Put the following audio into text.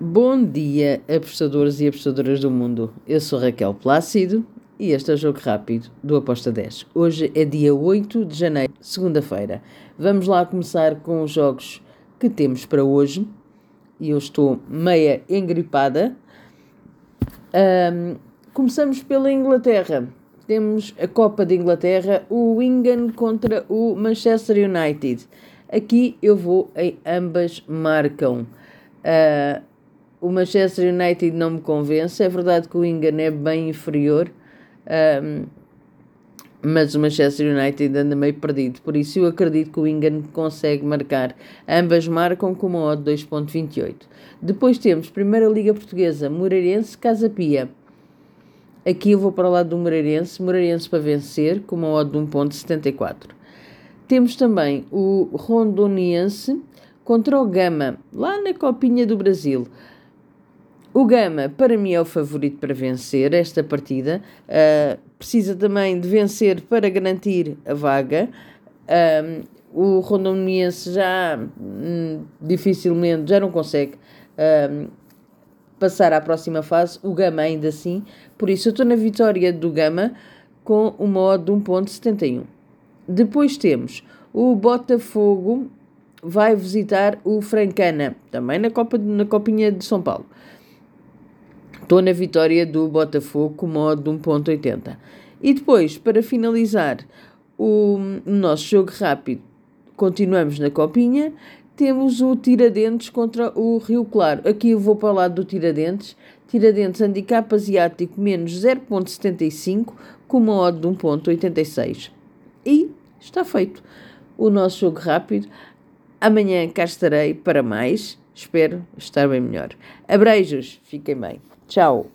Bom dia, apostadores e apostadoras do mundo. Eu sou Raquel Plácido e este é o Jogo Rápido do Aposta 10. Hoje é dia 8 de janeiro, segunda-feira. Vamos lá começar com os jogos que temos para hoje. E eu estou meia engripada. Um, começamos pela Inglaterra. Temos a Copa de Inglaterra, o Wigan contra o Manchester United. Aqui eu vou em ambas marcam. Uh, o Manchester United não me convence. É verdade que o Wigan é bem inferior, um, mas o Manchester United anda meio perdido. Por isso eu acredito que o Wigan consegue marcar. Ambas marcam com uma odd 2.28. Depois temos Primeira Liga Portuguesa, Moreirense, Casa Pia. Aqui eu vou para o lado do Moreirense, Moreirense para vencer, com uma odd de 1.74. Temos também o Rondoniense contra o Gama, lá na Copinha do Brasil. O Gama, para mim, é o favorito para vencer esta partida. Uh, precisa também de vencer para garantir a vaga. Uh, o Rondoniense já hum, dificilmente, já não consegue uh, passar à próxima fase. O Gama ainda assim. Por isso, eu estou na vitória do Gama com o modo de 1.71. Depois temos o Botafogo vai visitar o Francana, também na, Copa, na Copinha de São Paulo. Estou na vitória do Botafogo com modo de 1.80. E depois, para finalizar o nosso jogo rápido, continuamos na copinha, temos o Tiradentes contra o Rio Claro. Aqui eu vou para o lado do Tiradentes. Tiradentes handicap asiático menos 0.75 com uma odd de 1.86. E está feito o nosso jogo rápido. Amanhã cá estarei para mais. Espero estar bem melhor. Abreijos, fiquem bem. Tchau.